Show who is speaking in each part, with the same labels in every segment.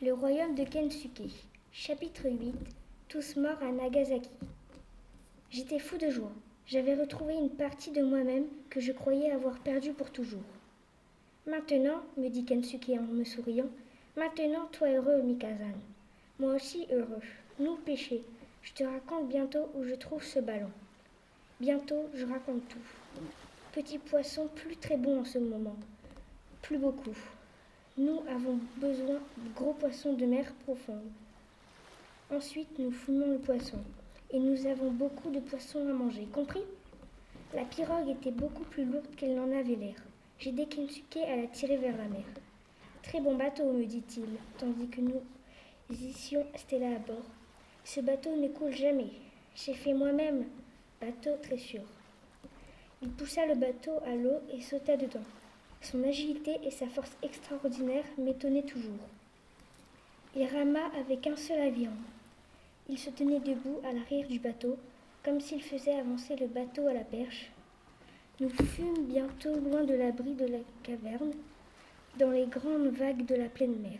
Speaker 1: Le royaume de Kensuke. Chapitre 8. Tous morts à Nagasaki. J'étais fou de joie. J'avais retrouvé une partie de moi-même que je croyais avoir perdue pour toujours. Maintenant, me dit Kensuke en me souriant, maintenant toi heureux, Mikazan. Moi aussi heureux. Nous péchés. Je te raconte bientôt où je trouve ce ballon. Bientôt, je raconte tout. Petit poisson, plus très bon en ce moment. Plus beaucoup. Nous avons besoin de gros poissons de mer profonde. Ensuite, nous fumons le poisson. Et nous avons beaucoup de poissons à manger. Compris? La pirogue était beaucoup plus lourde qu'elle n'en avait l'air. J'ai Kensuke à la tirer vers la mer. Très bon bateau, me dit-il, tandis que nous étions Stella à bord. Ce bateau ne coule jamais. J'ai fait moi-même. Bateau très sûr. Il poussa le bateau à l'eau et sauta dedans. Son agilité et sa force extraordinaire m'étonnaient toujours. Il rama avec un seul aviron. Il se tenait debout à l'arrière du bateau, comme s'il faisait avancer le bateau à la perche. Nous fûmes bientôt loin de l'abri de la caverne, dans les grandes vagues de la pleine mer.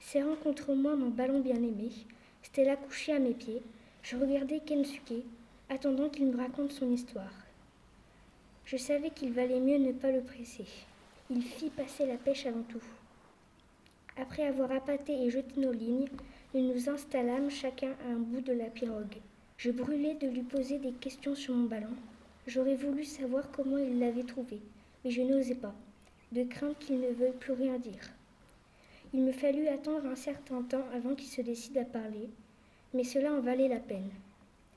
Speaker 1: Serrant contre moi mon ballon bien-aimé, Stella couchée à mes pieds, je regardais Kensuke, attendant qu'il me raconte son histoire. Je savais qu'il valait mieux ne pas le presser. Il fit passer la pêche avant tout. Après avoir appâté et jeté nos lignes, nous nous installâmes chacun à un bout de la pirogue. Je brûlais de lui poser des questions sur mon ballon. J'aurais voulu savoir comment il l'avait trouvé, mais je n'osais pas, de crainte qu'il ne veuille plus rien dire. Il me fallut attendre un certain temps avant qu'il se décide à parler, mais cela en valait la peine.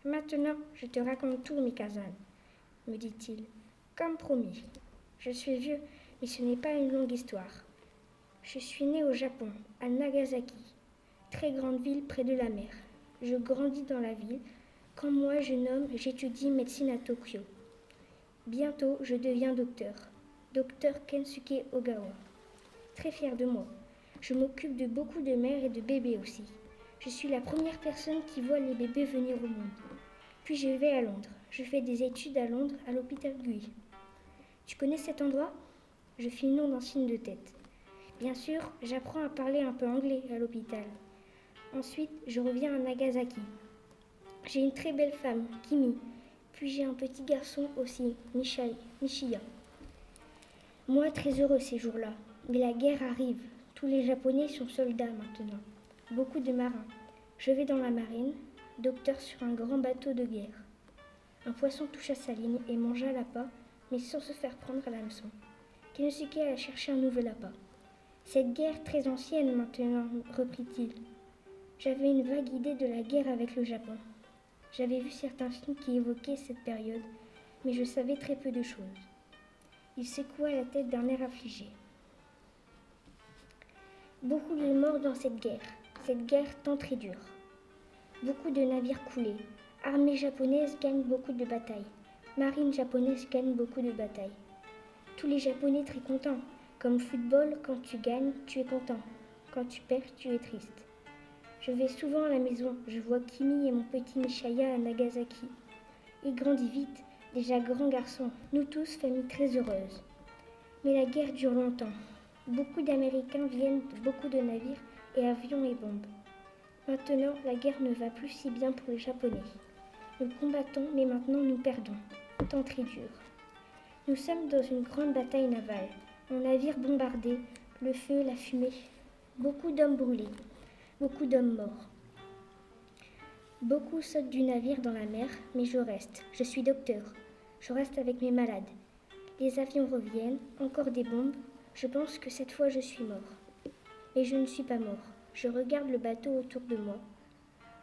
Speaker 1: Maintenant, je te raconte tout, Mikazan, me dit-il. Comme promis. Je suis vieux, mais ce n'est pas une longue histoire. Je suis né au Japon, à Nagasaki, très grande ville près de la mer. Je grandis dans la ville. Quand moi, jeune homme, j'étudie médecine à Tokyo. Bientôt, je deviens docteur. Docteur Kensuke Ogawa. Très fier de moi. Je m'occupe de beaucoup de mères et de bébés aussi. Je suis la première personne qui voit les bébés venir au monde. Puis je vais à Londres. Je fais des études à Londres, à l'hôpital Guy. Tu connais cet endroit? Je fis non d'un signe de tête. Bien sûr, j'apprends à parler un peu anglais à l'hôpital. Ensuite, je reviens à Nagasaki. J'ai une très belle femme, Kimi. Puis j'ai un petit garçon aussi, Mishai, Mishiya. Moi, très heureux ces jours-là. Mais la guerre arrive. Tous les Japonais sont soldats maintenant. Beaucoup de marins. Je vais dans la marine, docteur sur un grand bateau de guerre. Un poisson toucha sa ligne et mangea l'appât mais sans se faire prendre à l'hameçon. Kenosuke alla chercher un nouvel appât. Cette guerre très ancienne maintenant, reprit-il. J'avais une vague idée de la guerre avec le Japon. J'avais vu certains films qui évoquaient cette période, mais je savais très peu de choses. Il secoua la tête d'un air affligé. Beaucoup de morts dans cette guerre, cette guerre tant très dure. Beaucoup de navires coulés. Armée japonaise gagne beaucoup de batailles marine japonaise gagne beaucoup de batailles. Tous les Japonais très contents. Comme football, quand tu gagnes, tu es content. Quand tu perds, tu es triste. Je vais souvent à la maison. Je vois Kimi et mon petit Mishaya à Nagasaki. Il grandit vite, déjà grand garçon. Nous tous, famille très heureuse. Mais la guerre dure longtemps. Beaucoup d'Américains viennent beaucoup de navires et avions et bombes. Maintenant, la guerre ne va plus si bien pour les Japonais. Nous combattons, mais maintenant nous perdons très dur. Nous sommes dans une grande bataille navale. Mon navire bombardé, le feu, la fumée. Beaucoup d'hommes brûlés, beaucoup d'hommes morts. Beaucoup sautent du navire dans la mer, mais je reste. Je suis docteur. Je reste avec mes malades. Les avions reviennent, encore des bombes. Je pense que cette fois je suis mort. Mais je ne suis pas mort. Je regarde le bateau autour de moi.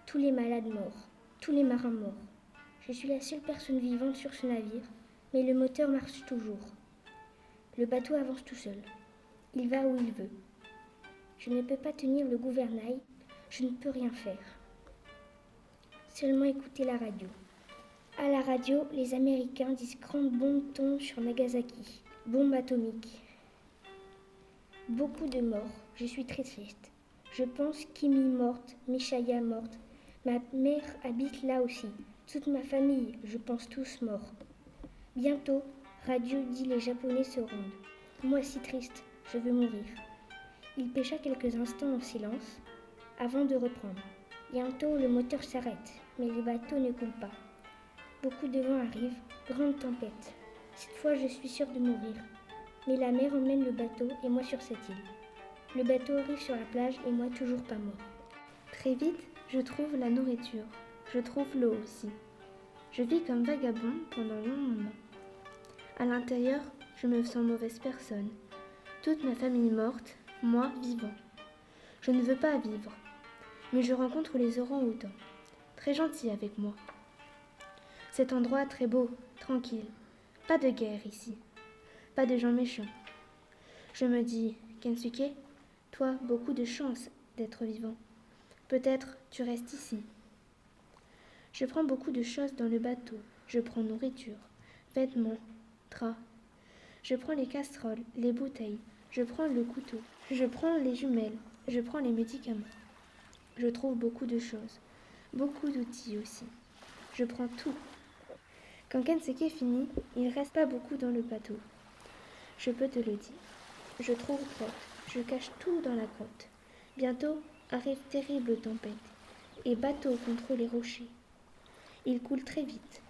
Speaker 1: Tous les malades morts, tous les marins morts. Je suis la seule personne vivante sur ce navire, mais le moteur marche toujours. Le bateau avance tout seul. Il va où il veut. Je ne peux pas tenir le gouvernail, je ne peux rien faire. Seulement écouter la radio. À la radio, les Américains disent grande bombe tombe sur Nagasaki, bombe atomique. Beaucoup de morts, je suis très triste. Je pense Kimi morte, Mishaya morte. Ma mère habite là aussi. Toute ma famille, je pense tous morts. Bientôt, radio dit les Japonais se rendent. Moi si triste, je veux mourir. Il pêcha quelques instants en silence avant de reprendre. Bientôt, le moteur s'arrête, mais les bateaux ne coulent pas. Beaucoup de vent arrive, grande tempête. Cette fois, je suis sûre de mourir. Mais la mer emmène le bateau et moi sur cette île. Le bateau arrive sur la plage et moi toujours pas mort.
Speaker 2: Très vite, je trouve la nourriture. Je trouve l'eau aussi. Je vis comme vagabond pendant long moment. À l'intérieur, je me sens mauvaise personne. Toute ma famille morte, moi vivant. Je ne veux pas vivre, mais je rencontre les orang-outans, très gentils avec moi. Cet endroit très beau, tranquille. Pas de guerre ici. Pas de gens méchants. Je me dis, Kensuke, toi, beaucoup de chance d'être vivant. Peut-être tu restes ici. Je prends beaucoup de choses dans le bateau. Je prends nourriture, vêtements, draps. Je prends les casseroles, les bouteilles. Je prends le couteau. Je prends les jumelles. Je prends les médicaments. Je trouve beaucoup de choses. Beaucoup d'outils aussi. Je prends tout. Quand Kensuke finit, il reste pas beaucoup dans le bateau. Je peux te le dire. Je trouve grotte. Je cache tout dans la grotte. Bientôt arrive terrible tempête et bateau contre les rochers. Il coule très vite.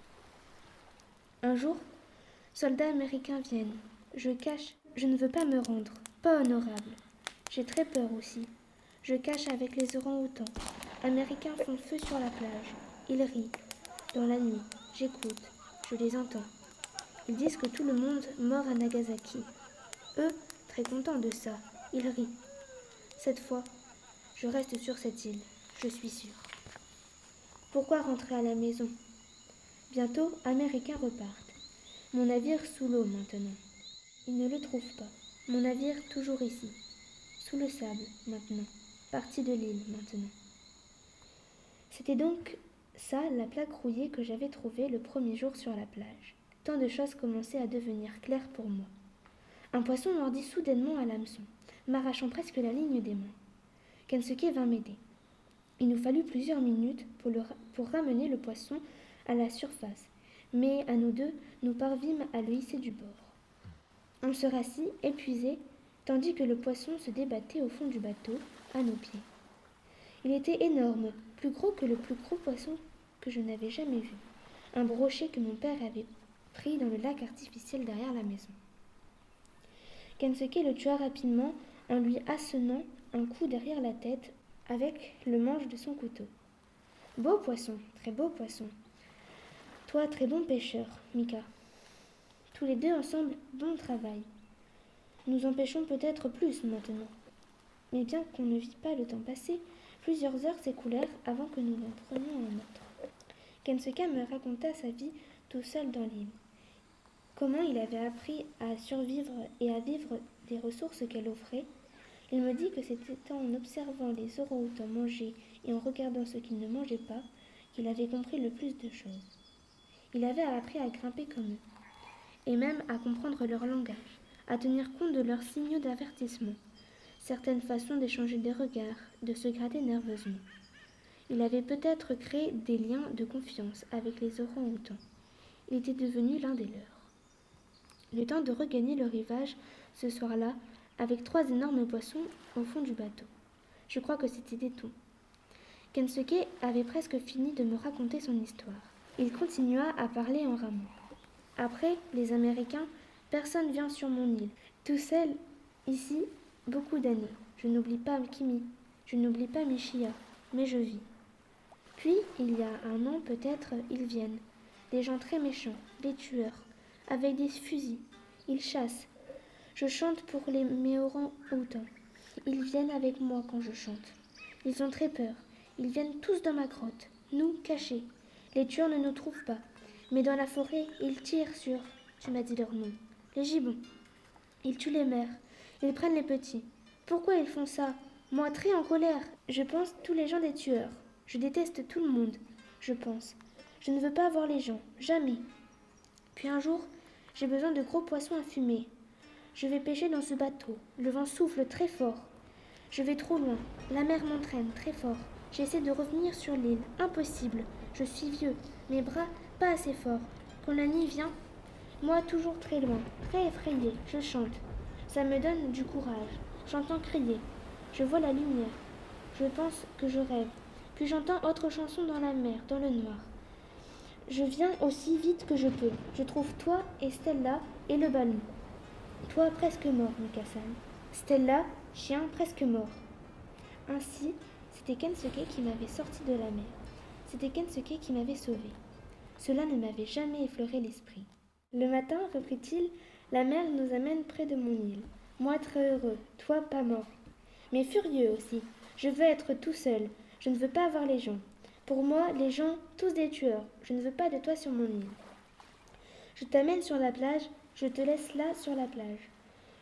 Speaker 2: Un jour, soldats américains viennent. Je cache, je ne veux pas me rendre, pas honorable. J'ai très peur aussi. Je cache avec les orang-outans. Américains font feu sur la plage. Ils rient. Dans la nuit, j'écoute, je les entends. Ils disent que tout le monde mort à Nagasaki. Eux, très contents de ça, ils rient. Cette fois, je reste sur cette île, je suis sûre. Pourquoi rentrer à la maison? Bientôt, Américains repartent. Mon navire sous l'eau maintenant. Ils ne le trouvent pas. Mon navire toujours ici. Sous le sable maintenant. Parti de l'île maintenant. C'était donc ça la plaque rouillée que j'avais trouvée le premier jour sur la plage. Tant de choses commençaient à devenir claires pour moi. Un poisson mordit soudainement à l'hameçon, m'arrachant presque la ligne des mains. Kensuke vint m'aider. Il nous fallut plusieurs minutes pour, ramener le poisson à la surface, mais à nous deux, nous parvîmes à le hisser du bord. On se rassit, épuisé, tandis que le poisson se débattait au fond du bateau, à nos pieds. Il était énorme, plus gros que le plus gros poisson que je n'avais jamais vu, un brochet que mon père avait pris dans le lac artificiel derrière la maison. Kensuke le tua rapidement en lui assenant un coup derrière la tête avec le manche de son couteau. Beau poisson, très beau poisson. Toi, très bon pêcheur, Mika. Tous les deux ensemble, bon travail. Nous en pêchons peut-être plus maintenant. Mais bien qu'on ne vit pas le temps passé, plusieurs heures s'écoulèrent avant que nous n'en prenions un autre. Kensuke me raconta sa vie tout seul dans l'île. Comment il avait appris à survivre et à vivre des ressources qu'elle offrait, il me dit que c'était en observant les orang-outans manger et en regardant ce qu'ils ne mangeaient pas qu'il avait compris le plus de choses. Il avait appris à grimper comme eux, et même à comprendre leur langage, à tenir compte de leurs signaux d'avertissement, certaines façons d'échanger des regards, de se gratter nerveusement. Il avait peut-être créé des liens de confiance avec les orang-outans. Il était devenu l'un des leurs. Le temps de regagner le rivage ce soir-là avec trois énormes poissons au fond du bateau. Je crois que c'était tout. Kensuke avait presque fini de me raconter son histoire. Il continua à parler en ramon. Après, les Américains, personne vient sur mon île. Tout seul, ici, beaucoup d'années. Je n'oublie pas Kimi, je n'oublie pas Michia, mais je vis. Puis, il y a un an peut-être, ils viennent. Des gens très méchants, des tueurs, avec des fusils. Ils chassent, je chante pour les méorans outans. Ils viennent avec moi quand je chante. Ils ont très peur. Ils viennent tous dans ma grotte, nous cachés. Les tueurs ne nous trouvent pas. Mais dans la forêt, ils tirent sur, tu m'as dit leur nom, les gibbons. Ils tuent les mères. Ils prennent les petits. Pourquoi ils font ça? Moi, très en colère. Je pense tous les gens des tueurs. Je déteste tout le monde. Je pense. Je ne veux pas voir les gens. Jamais. Puis un jour, j'ai besoin de gros poissons à fumer. Je vais pêcher dans ce bateau. Le vent souffle très fort. Je vais trop loin. La mer m'entraîne très fort. J'essaie de revenir sur l'île. Impossible. Je suis vieux. Mes bras pas assez forts. Quand la nuit vient, moi toujours très loin, très effrayé, je chante. Ça me donne du courage. J'entends crier. Je vois la lumière. Je pense que je rêve. Puis j'entends autre chanson dans la mer, dans le noir. Je viens aussi vite que je peux. Je trouve toi et Stella et le ballon. Toi presque mort, Mikassan. Stella, chien presque mort. Ainsi, c'était Kensuke qui m'avait sorti de la mer. C'était Kensuke qui m'avait sauvé. Cela ne m'avait jamais effleuré l'esprit. Le matin, reprit-il, la mer nous amène près de mon île. Moi très heureux, toi pas mort. Mais furieux aussi. Je veux être tout seul. Je ne veux pas avoir les gens. Pour moi, les gens, tous des tueurs. Je ne veux pas de toi sur mon île. Je t'amène sur la plage, je te laisse là sur la plage.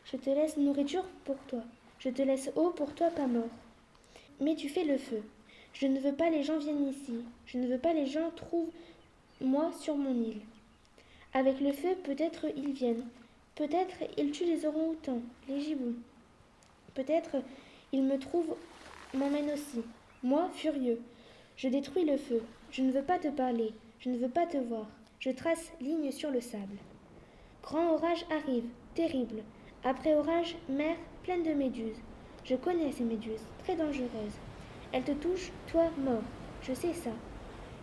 Speaker 2: Je te laisse nourriture pour toi. Je te laisse eau pour toi pas mort. Mais tu fais le feu. Je ne veux pas les gens viennent ici. Je ne veux pas les gens trouvent moi sur mon île. Avec le feu, peut-être ils viennent. Peut-être ils tuent les orang-outans, les gibbons. Peut-être ils me trouvent, m'emmènent aussi. Moi, furieux. Je détruis le feu. Je ne veux pas te parler. Je ne veux pas te voir. Je trace ligne sur le sable. Grand orage arrive, terrible. Après orage, mer pleine de méduses. Je connais ces méduses, très dangereuses. Elles te touchent, toi, mort. Je sais ça.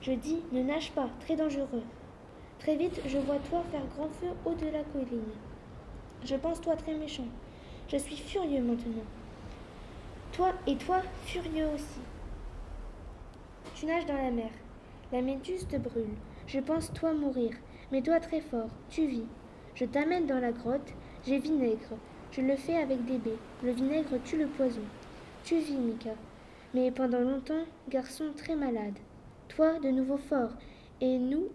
Speaker 2: Je dis, ne nage pas, très dangereux. Très vite, je vois toi faire grand feu haut de la colline. Je pense toi très méchant. Je suis furieux maintenant. Toi et toi, furieux aussi. Tu nages dans la mer. La méduse te brûle. Je pense toi mourir, mais toi très fort, tu vis. Je t'amène dans la grotte, j'ai vinaigre. Je le fais avec des baies. Le vinaigre tue le poison. Tu vis, Mika. Mais pendant longtemps, garçon très malade. Toi, de nouveau fort. Et nous,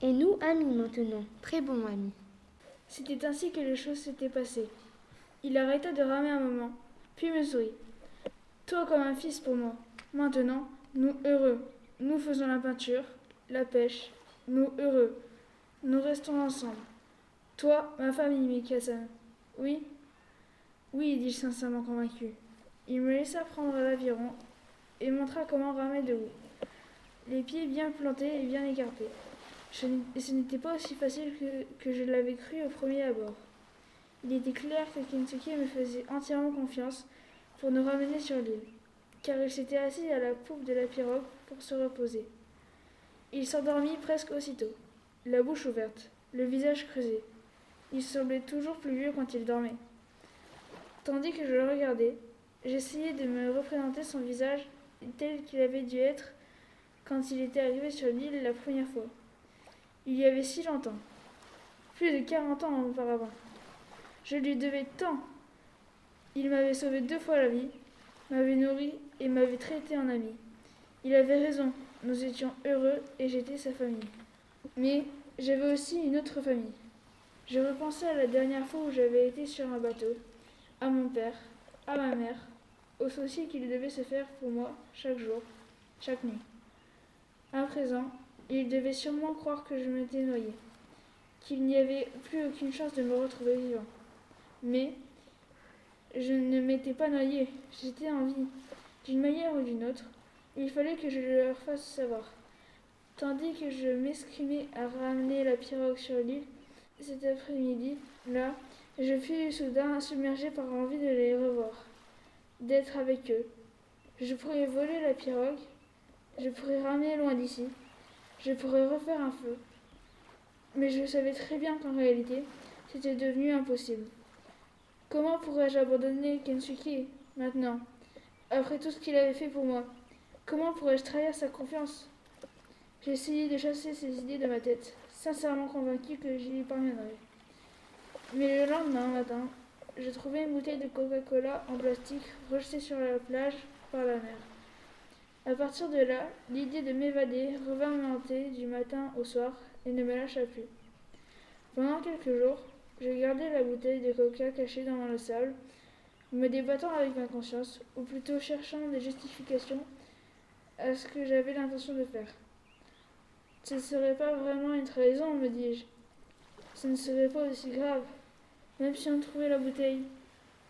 Speaker 2: et nous, amis maintenant. Très bons amis.
Speaker 3: C'était ainsi que les choses s'étaient passées. Il arrêta de ramer un moment, puis me sourit. Toi comme un fils pour moi. Maintenant, nous heureux. Nous faisons la peinture, la pêche. Nous heureux. Nous restons ensemble. Toi, ma famille, Mikasa. Oui? Oui, dis-je sincèrement convaincu. Il me laissa prendre l'aviron et montra comment ramer debout. Les pieds bien plantés et bien écartés. Ce n'était pas aussi facile que, que je l'avais cru au premier abord. Il était clair que Kensuke me faisait entièrement confiance pour nous ramener sur l'île car il s'était assis à la poupe de la pirogue pour se reposer. Il s'endormit presque aussitôt, la bouche ouverte, le visage creusé. Il semblait toujours plus vieux quand il dormait. Tandis que je le regardais, j'essayais de me représenter son visage tel qu'il avait dû être quand il était arrivé sur l'île la première fois. Il y avait si longtemps, plus de quarante ans auparavant. Je lui devais tant. Il m'avait sauvé deux fois la vie, m'avait nourri et m'avait traité en ami. Il avait raison, nous étions heureux et j'étais sa famille. Mais j'avais aussi une autre famille. Je repensais à la dernière fois où j'avais été sur un bateau, à mon père, à ma mère, aux soucis qu'il devait se faire pour moi chaque jour, chaque nuit. À présent, il devait sûrement croire que je m'étais noyé, qu'il n'y avait plus aucune chance de me retrouver vivant. Mais je ne m'étais pas noyé, j'étais en vie. D'une manière ou d'une autre, il fallait que je leur fasse savoir. Tandis que je m'escrimais à ramener la pirogue sur l'île, cet après-midi, là, je fus soudain submergé par l'envie de les revoir, d'être avec eux. Je pourrais voler la pirogue, je pourrais ramener loin d'ici, je pourrais refaire un feu. Mais je savais très bien qu'en réalité, c'était devenu impossible. Comment pourrais-je abandonner Kensuke maintenant, après tout ce qu'il avait fait pour moi? Comment pourrais-je trahir sa confiance? J'essayais de chasser ces idées de ma tête, sincèrement convaincu que j'y parviendrais. Mais le lendemain matin, je trouvais une bouteille de Coca-Cola en plastique rejetée sur la plage par la mer. À partir de là, l'idée de m'évader revint me hanter du matin au soir et ne me lâcha plus. Pendant quelques jours, je gardais la bouteille de coca cachée dans le sable, me débattant avec ma conscience, ou plutôt cherchant des justifications à ce que j'avais l'intention de faire. Ce ne serait pas vraiment une trahison, me dis-je. Ce ne serait pas aussi grave, même si on trouvait la bouteille.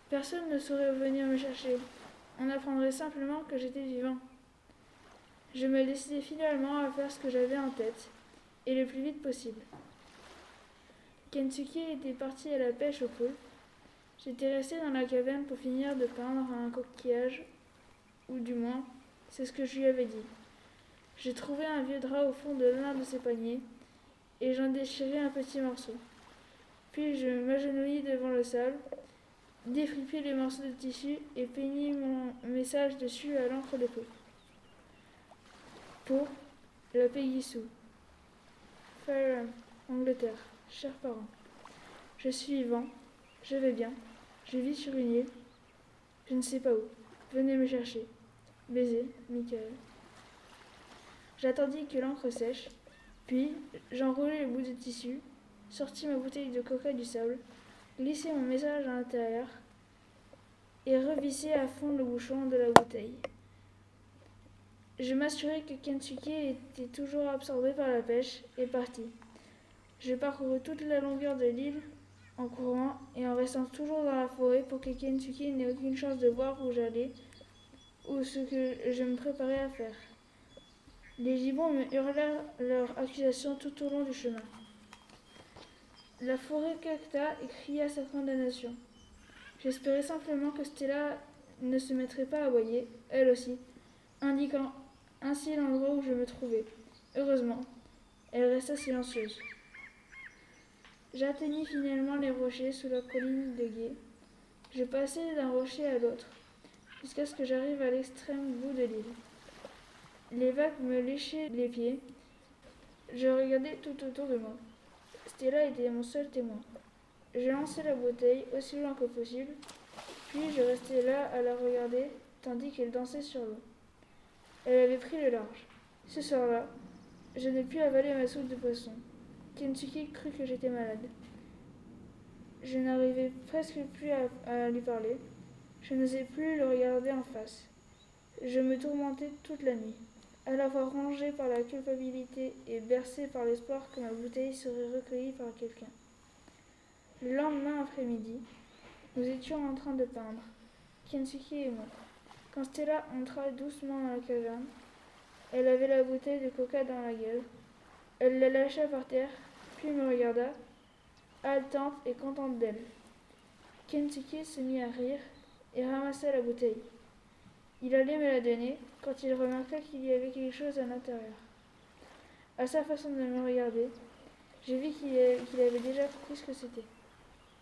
Speaker 3: Personne ne saurait venir me chercher. On apprendrait simplement que j'étais vivant. Je me décidai finalement à faire ce que j'avais en tête, et le plus vite possible. Kensuke était parti à la pêche au poule. J'étais restée dans la caverne pour finir de peindre un coquillage, ou du moins, c'est ce que je lui avais dit. J'ai trouvé un vieux drap au fond de l'un de ses paniers, et j'en déchirai un petit morceau. Puis je m'agenouillis devant le sable, défripis les morceaux de tissu et peignis mon message dessus à l'encre de peau. Pour la Sue. Fareham, Angleterre. Chers parents, je suis vivant, je vais bien, je vis sur une île, je ne sais pas où. Venez me chercher. Baiser, Michael. J'attendis que l'encre sèche, puis j'enroulai le bout de tissu, sortis ma bouteille de coca du sable, glissai mon message à l'intérieur et revissai à fond le bouchon de la bouteille. Je m'assurai que Kentucky était toujours absorbé par la pêche et parti. Je parcourus toute la longueur de l'île en courant et en restant toujours dans la forêt pour que Kentucky n'ait aucune chance de voir où j'allais ou ce que je me préparais à faire. Les gibbons me hurlèrent leurs accusations tout au long du chemin. La forêt cacta et cria sa condamnation. J'espérais simplement que Stella ne se mettrait pas à aboyer, elle aussi, indiquant ainsi l'endroit où je me trouvais. Heureusement, elle resta silencieuse. J'atteignis finalement les rochers sous la colline de Gué. Je passai d'un rocher à l'autre, jusqu'à ce que j'arrive à l'extrême bout de l'île. Les vagues me léchaient les pieds. Je regardais tout autour de moi. Stella était mon seul témoin. Je lançai la bouteille aussi loin que possible, puis je restai là à la regarder tandis qu'elle dansait sur l'eau. Elle avait pris le large. Ce soir-là, je ne pus avaler ma soupe de poisson. Kentucky crut que j'étais malade. Je n'arrivais presque plus à, à lui parler. Je n'osais plus le regarder en face. Je me tourmentais toute la nuit, à la fois rongée par la culpabilité et bercée par l'espoir que ma bouteille serait recueillie par quelqu'un. Le lendemain après-midi, nous étions en train de peindre, Kentucky et moi. Quand Stella entra doucement dans la caverne, elle avait la bouteille de coca dans la gueule. Elle la lâcha par terre, puis me regarda, haletante et contente d'elle. Kentucky se mit à rire et ramassa la bouteille. Il allait me la donner quand il remarqua qu'il y avait quelque chose à l'intérieur. À sa façon de me regarder, j'ai vu qu'il avait déjà compris ce que c'était.